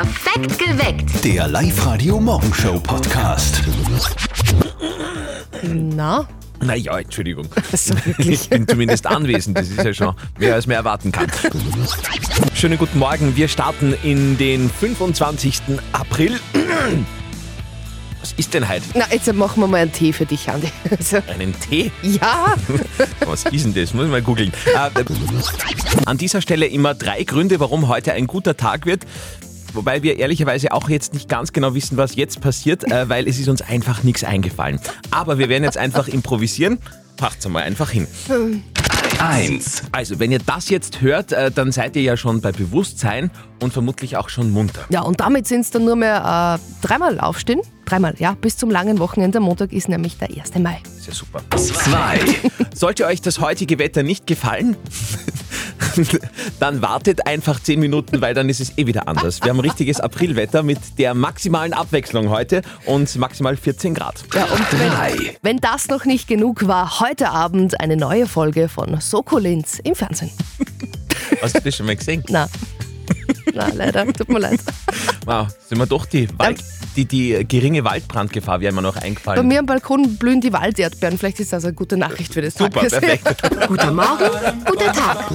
Perfekt geweckt. Der Live-Radio-Morgenshow-Podcast. Na, Naja, Entschuldigung. also wirklich. Ich bin zumindest anwesend, das ist ja schon mehr als man erwarten kann. Schönen guten Morgen, wir starten in den 25. April. Was ist denn heute? Na, jetzt machen wir mal einen Tee für dich, Andi. Also, Einen Tee? ja, Was ist denn das? Muss ich mal googeln. Äh, an dieser Stelle immer drei Gründe, warum heute ein guter Tag wird. Wobei wir ehrlicherweise auch jetzt nicht ganz genau wissen, was jetzt passiert, äh, weil es ist uns einfach nichts eingefallen. Aber wir werden jetzt einfach improvisieren. Macht's mal einfach hin. 1. Also, wenn ihr das jetzt hört, äh, dann seid ihr ja schon bei Bewusstsein und vermutlich auch schon munter. ja, und damit sind es dann nur mehr äh, dreimal aufstehen. Dreimal, ja, bis zum langen Wochenende. Montag ist nämlich der 1. Mai. Ist ja super. 2. Sollte euch das heutige Wetter nicht gefallen, dann wartet einfach 10 Minuten, weil dann ist es eh wieder anders. Wir haben richtiges Aprilwetter mit der maximalen Abwechslung heute und maximal 14 Grad. Ja, und 3. wenn das noch nicht genug war, heute Abend eine neue Folge von Sokolinz im Fernsehen. Hast du das schon mal gesehen? Na, na leider, tut mir leid. Wow, sind wir doch die, Wald, die, die geringe Waldbrandgefahr wäre mir noch Bei eingefallen. mir am Balkon blühen die Walderdbeeren. Vielleicht ist das eine gute Nachricht für das Super, Tages. perfekt. Guten Morgen, guter Tag.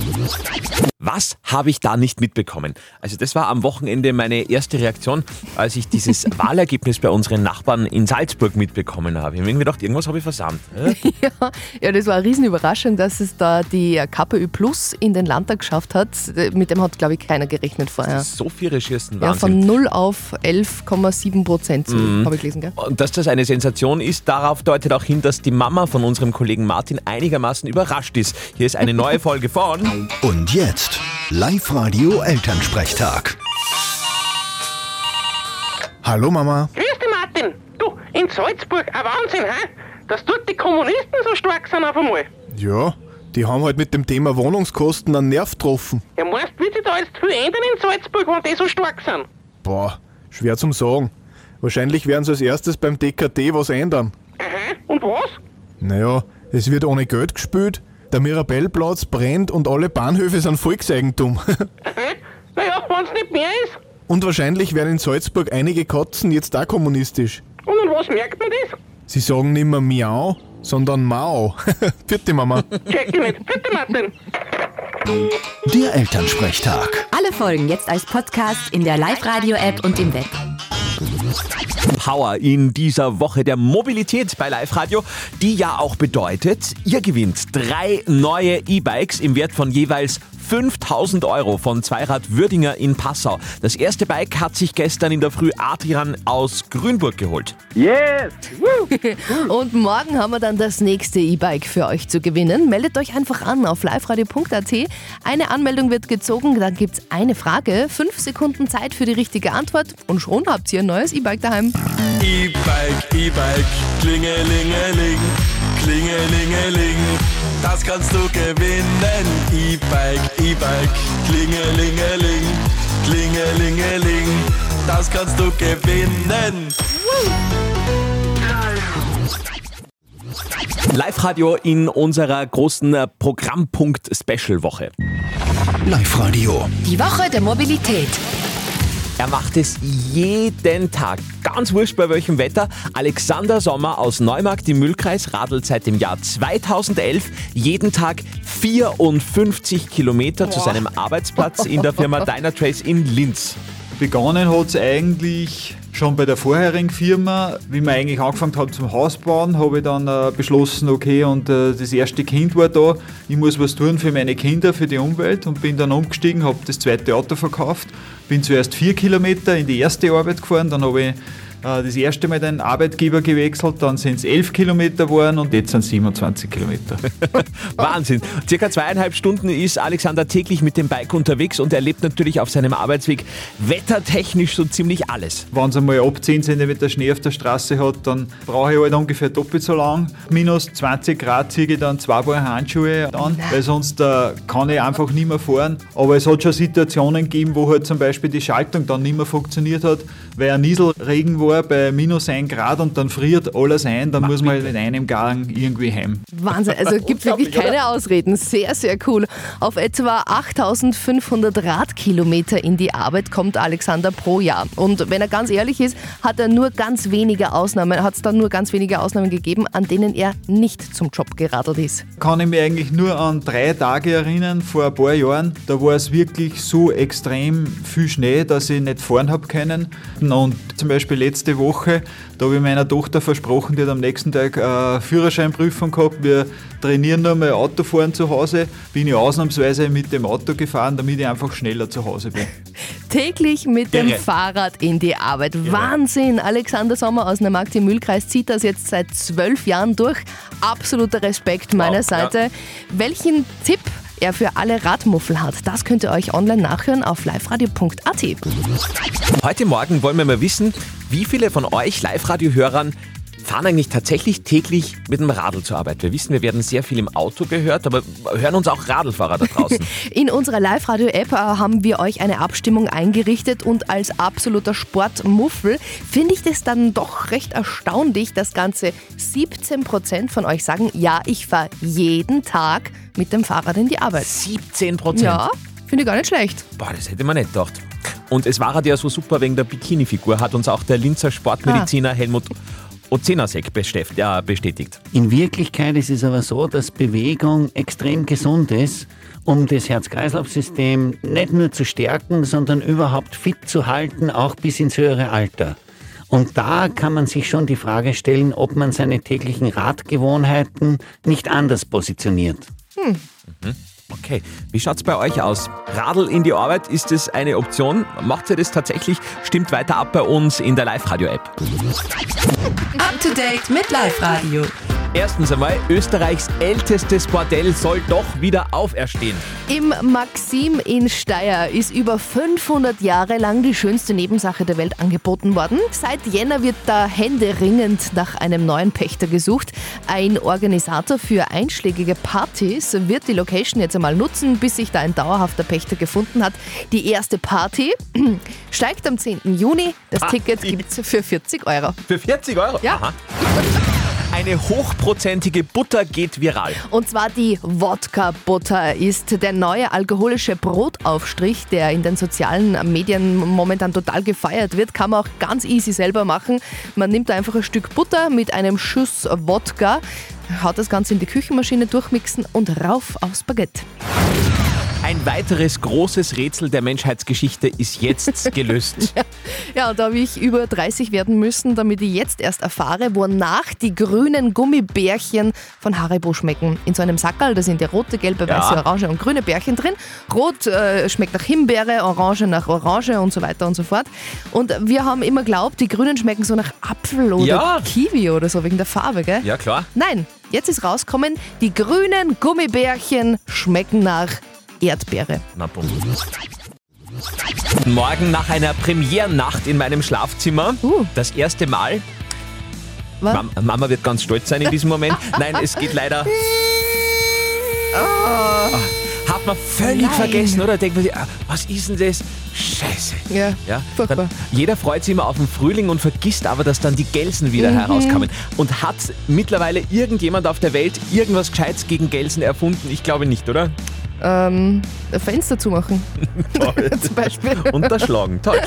Was habe ich da nicht mitbekommen? Also das war am Wochenende meine erste Reaktion, als ich dieses Wahlergebnis bei unseren Nachbarn in Salzburg mitbekommen habe. Ich habe mir gedacht, irgendwas habe ich versandt. Hä? Ja, ja, das war eine Riesenüberraschung, dass es da die KPÖ Plus in den Landtag geschafft hat. Mit dem hat, glaube ich, keiner gerechnet vorher. So viel Recherchen, Ja, Wahnsinn. von 0 auf 11,7 Prozent, Mhm. habe ich gelesen, gell? Und dass das eine Sensation ist, darauf deutet auch hin, dass die Mama von unserem Kollegen Martin einigermaßen überrascht ist. Hier ist eine neue Folge von Und jetzt Live-Radio Elternsprechtag. Hallo Mama. Grüß dich, Martin. Du, in Salzburg, ein Wahnsinn, hä? Dass dort die Kommunisten so stark sind auf einmal. Ja, die haben halt mit dem Thema Wohnungskosten einen Nerv getroffen. Ja, meinst du, wird sich da jetzt viel ändern in Salzburg, wenn die so stark sind? Boah, schwer zum sagen. Wahrscheinlich werden sie als erstes beim DKT was ändern. Aha, und was? Naja, es wird ohne Geld gespielt, der Mirabellplatz brennt und alle Bahnhöfe sind Volkseigentum. Aha, naja, wenn's nicht mehr ist. und wahrscheinlich werden in Salzburg einige Katzen jetzt auch kommunistisch. Und an was merkt man das? Sie sagen nicht mehr Miau, sondern Mao. Vierte Mama. Check ich nicht. Bitte, Martin. Der Elternsprechtag. Alle Folgen jetzt als Podcast in der Live-Radio-App und im Web. Power in dieser Woche der Mobilität bei Live Radio, die ja auch bedeutet, ihr gewinnt drei neue E-Bikes im Wert von jeweils 5000 Euro von Zweirad Würdinger in Passau. Das erste Bike hat sich gestern in der Früh Adrian aus Grünburg geholt. Und morgen haben wir dann das nächste E-Bike für euch zu gewinnen. Meldet euch einfach an auf liveradio.at. Eine Anmeldung wird gezogen, dann gibt es eine Frage, fünf Sekunden Zeit für die richtige Antwort und schon habt ihr ein neues E-Bike daheim. E-Bike, E-Bike, klingelingeling, klingelingeling, das kannst du gewinnen. E-Bike, E-Bike, klingelingeling, klingelingeling, das kannst du gewinnen. Live Radio in unserer großen äh, Programmpunkt Special Woche. Live-Radio. Die Woche der Mobilität. Er macht es jeden Tag, ganz wurscht bei welchem Wetter. Alexander Sommer aus Neumarkt im Müllkreis radelt seit dem Jahr 2011 jeden Tag 54 Kilometer zu seinem Arbeitsplatz in der Firma Dynatrace in Linz. Begonnen hat es eigentlich schon bei der vorherigen Firma. Wie wir eigentlich angefangen haben zum Hausbauen, habe ich dann äh, beschlossen, okay, und äh, das erste Kind war da, ich muss was tun für meine Kinder, für die Umwelt und bin dann umgestiegen, habe das zweite Auto verkauft, bin zuerst vier Kilometer in die erste Arbeit gefahren, dann habe ich das erste Mal den Arbeitgeber gewechselt, dann sind es elf Kilometer geworden und jetzt sind es 27 Kilometer. Wahnsinn. Circa zweieinhalb Stunden ist Alexander täglich mit dem Bike unterwegs und erlebt natürlich auf seinem Arbeitsweg wettertechnisch so ziemlich alles. Wenn es einmal ab 10 cm Schnee auf der Straße hat, dann brauche ich halt ungefähr doppelt so lang. Minus 20 Grad ziehe ich dann zwei Paar Handschuhe an, weil sonst äh, kann ich einfach nicht mehr fahren. Aber es hat schon Situationen gegeben, wo halt zum Beispiel die Schaltung dann nicht mehr funktioniert hat, weil ein Nieselregen war Jahr bei minus 1 Grad und dann friert alles ein, dann muss man halt in einem Gang irgendwie heim. Wahnsinn, also gibt wirklich keine Ausreden. Sehr, sehr cool. Auf etwa 8500 Radkilometer in die Arbeit kommt Alexander pro Jahr. Und wenn er ganz ehrlich ist, hat er nur ganz wenige Ausnahmen, hat es dann nur ganz wenige Ausnahmen gegeben, an denen er nicht zum Job geradelt ist. Kann ich mich eigentlich nur an drei Tage erinnern, vor ein paar Jahren. Da war es wirklich so extrem viel Schnee, dass ich nicht fahren habe können. Und zum Beispiel letzte Woche, da habe ich meiner Tochter versprochen, die hat am nächsten Tag eine Führerscheinprüfung gehabt. Wir trainieren nur mal Autofahren zu Hause. Bin ich ausnahmsweise mit dem Auto gefahren, damit ich einfach schneller zu Hause bin. Täglich mit dem Irre. Fahrrad in die Arbeit. Wahnsinn! Alexander Sommer aus Namakti im Mühlkreis zieht das jetzt seit zwölf Jahren durch. Absoluter Respekt meiner Wow, Seite. Welchen Tipp er für alle Radmuffel hat, das könnt ihr euch online nachhören auf liveradio.at. Heute Morgen wollen wir mal wissen, wie viele von euch Live-Radio-Hörern fahren eigentlich tatsächlich täglich mit dem Radl zur Arbeit. Wir wissen, wir werden sehr viel im Auto gehört, aber hören uns auch Radlfahrer da draußen. In unserer Live-Radio-App äh, haben wir euch eine Abstimmung eingerichtet und als absoluter Sportmuffel finde ich das dann doch recht erstaunlich, dass ganze 17% von euch sagen, ja, ich fahre jeden Tag mit dem Fahrrad in die Arbeit. 17 Prozent. Ja, finde ich gar nicht schlecht. Boah, das hätte man nicht gedacht. Und es war halt ja so super wegen der Bikini-Figur, hat uns auch der Linzer Sportmediziner Helmut Ozenasek ja, bestätigt. In Wirklichkeit ist es aber so, dass Bewegung extrem gesund ist, um das Herz-Kreislauf-System nicht nur zu stärken, sondern überhaupt fit zu halten, auch bis ins höhere Alter. Und da kann man sich schon die Frage stellen, ob man seine täglichen Radgewohnheiten nicht anders positioniert. Okay, wie schaut's bei euch aus? Radl in die Arbeit, ist es eine Option? Macht ihr das tatsächlich? Stimmt weiter ab bei uns in der Live-Radio-App. Up to date mit Live Radio. Erstens einmal, Österreichs ältestes Bordell soll doch wieder auferstehen. Im Maxim in Steyr ist über 500 Jahre lang die schönste Nebensache der Welt angeboten worden. Seit Jänner wird da händeringend nach einem neuen Pächter gesucht. Ein Organisator für einschlägige Partys wird die Location jetzt einmal nutzen, bis sich da ein dauerhafter Pächter gefunden hat. Die erste Party steigt am 10. Juni. Das Party. Ticket gibt's für 40 Euro. Für 40 Euro? Ja. Aha. Eine hochprozentige Butter geht viral. Und zwar die Wodka-Butter ist der neue alkoholische Brotaufstrich, der in den sozialen Medien momentan total gefeiert wird. Kann man auch ganz easy selber machen. Man nimmt einfach ein Stück Butter mit einem Schuss Wodka, haut das Ganze in die Küchenmaschine durchmixen und rauf aufs Baguette. Ein weiteres großes Rätsel der Menschheitsgeschichte ist jetzt gelöst. Ja, und da habe ich über 30 werden müssen, damit ich jetzt erst erfahre, wonach die grünen Gummibärchen von Haribo schmecken. In so einem Sackerl, da sind ja rote, gelbe, Ja. weiße, orange und grüne Bärchen drin. Rot äh, schmeckt nach Himbeere, orange nach Orange und so weiter und so fort. Und wir haben immer glaubt, die grünen schmecken so nach Apfel oder Ja. Kiwi oder so, wegen der Farbe, gell? Ja, klar. Nein, jetzt ist rausgekommen, die grünen Gummibärchen schmecken nach Erdbeere. Na, bumm. Morgen nach einer Premierennacht in meinem Schlafzimmer. Uh. Das erste Mal. Mam Mama wird ganz stolz sein in diesem Moment. Nein, es geht leider. Ah, Hat man völlig Nein. vergessen, oder? Denkt man sich, ah, was ist denn das? Scheiße. Ja, Ja, furchtbar. jeder freut sich immer auf den Frühling und vergisst aber, dass dann die Gelsen wieder Mhm. herauskommen. Und hat mittlerweile irgendjemand auf der Welt irgendwas Gescheites gegen Gelsen erfunden? Ich glaube nicht, oder? Ähm, Fenster zumachen. Zum Beispiel. Unterschlagen. Toll.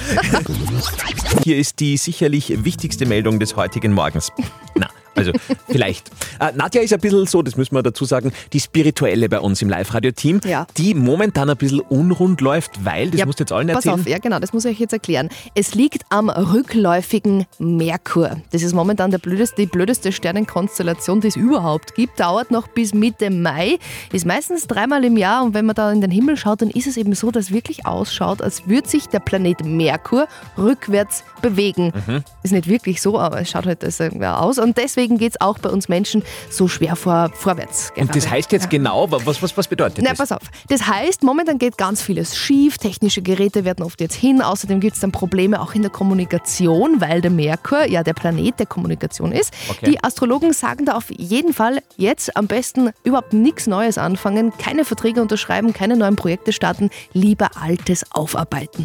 Hier ist die sicherlich wichtigste Meldung des heutigen Morgens. Na, also vielleicht. Äh, Nadja ist ein bisschen so, das müssen wir dazu sagen, die spirituelle bei uns im Live-Radio-Team, Ja. die momentan ein bisschen unrund läuft, weil, das Ja, musst du jetzt allen Pass erzählen. auf, ja genau, das muss ich euch jetzt erklären. Es liegt am rückläufigen Merkur. Das ist momentan der blödeste, die blödeste Sternenkonstellation, die es überhaupt gibt. Dauert noch bis Mitte Mai, ist meistens dreimal im Jahr und wenn man da in den Himmel schaut, dann ist es eben so, dass wirklich ausschaut, als würde sich der Planet Merkur rückwärts bewegen. Mhm. Ist nicht wirklich so, aber es schaut halt so aus und deswegen geht es auch bei uns Menschen so schwer vor, vorwärts. Und das gerade. heißt jetzt genau, was, was, was bedeutet Na, das? pass auf. Das heißt, momentan geht ganz vieles schief. Technische Geräte werden oft jetzt hin. Außerdem gibt es dann Probleme auch in der Kommunikation, weil der Merkur ja der Planet der Kommunikation ist. Okay. Die Astrologen sagen da auf jeden Fall jetzt am besten überhaupt nichts Neues anfangen, keine Verträge unterschreiben, keine neuen Projekte starten, lieber Altes aufarbeiten.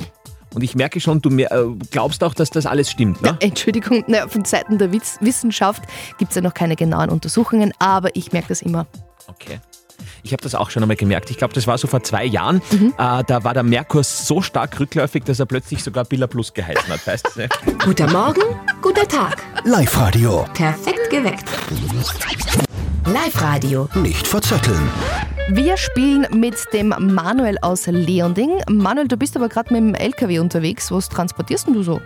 Und ich merke schon, du äh, glaubst auch, dass das alles stimmt, ne? Entschuldigung, naja, von Seiten der Witz Wissenschaft gibt es ja noch keine genauen Untersuchungen, aber ich merke das immer. Okay. Ich habe das auch schon einmal gemerkt. Ich glaube, das war so vor zwei Jahren. Mhm. Äh, da war der Merkur so stark rückläufig, dass er plötzlich sogar Billa Plus geheißen hat. Weißt du? Guter Morgen, guter Tag. Live-Radio. Perfekt geweckt. Live-Radio. Nicht verzetteln. Wir spielen mit dem Manuel aus Leonding. Manuel, du bist aber gerade mit dem LKW unterwegs. Was transportierst denn du so?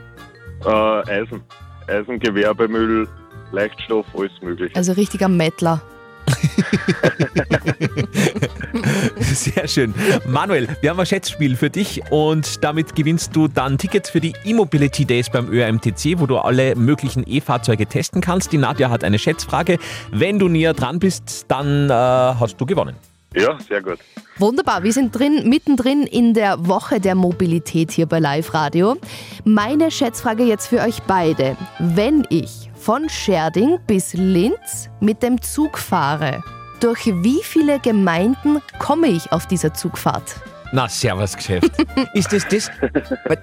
Äh, Eisen. Eisen, Gewerbemüll, Leichtstoff, alles möglich. Also richtiger Mettler. Sehr schön. Manuel, wir haben ein Schätzspiel für dich und damit gewinnst du dann Tickets für die E-Mobility Days beim ÖRMTC, wo du alle möglichen E-Fahrzeuge testen kannst. Die Nadja hat eine Schätzfrage. Wenn du näher dran bist, dann äh, hast du gewonnen. Ja, sehr gut. Wunderbar, wir sind drin, mittendrin in der Woche der Mobilität hier bei Live Radio. Meine Schätzfrage jetzt für euch beide. Wenn ich von Scherding bis Linz mit dem Zug fahre, durch wie viele Gemeinden komme ich auf dieser Zugfahrt? Na, servus Geschäft. Ist das das?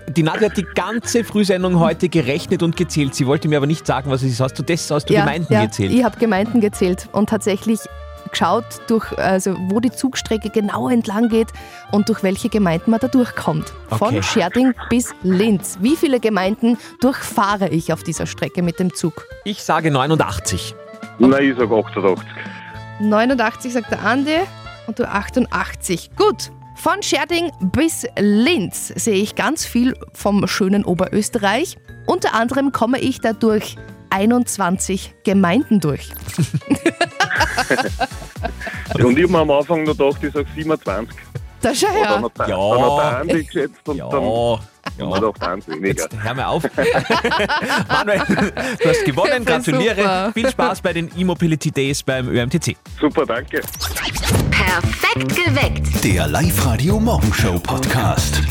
Die Nadja hat die ganze Frühsendung heute gerechnet und gezählt. Sie wollte mir aber nicht sagen, was es ist. Hast du das aus der Gemeinden ja, gezählt? Ich habe Gemeinden gezählt und tatsächlich geschaut, durch, also wo die Zugstrecke genau entlang geht und durch welche Gemeinden man da durchkommt. Von Okay. Scherding bis Linz. Wie viele Gemeinden durchfahre ich auf dieser Strecke mit dem Zug? Ich sage 89. Nein, ich sag 88. 89 sagt der Andi und du 88. Gut. Von Scherding bis Linz sehe ich ganz viel vom schönen Oberösterreich. Unter anderem komme ich da durch 21 Gemeinden durch. Und ich hab mir am Anfang noch gedacht, ich sag 27. Da schau Und dann her. hat der, Ja. dann hat der Andi geschätzt und Ja, dann ja. haben wir gedacht, eins weniger. Jetzt hör mal auf. Manuel, du hast gewonnen. Gratuliere. Super. Viel Spaß bei den E-Mobility Days beim ÖMTC. Super, danke. Perfekt geweckt. Der Live-Radio Morgenshow Podcast.